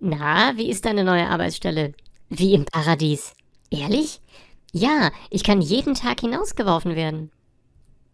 Na, wie ist deine neue Arbeitsstelle? Wie im Paradies. Ehrlich? Ja, ich kann jeden Tag hinausgeworfen werden.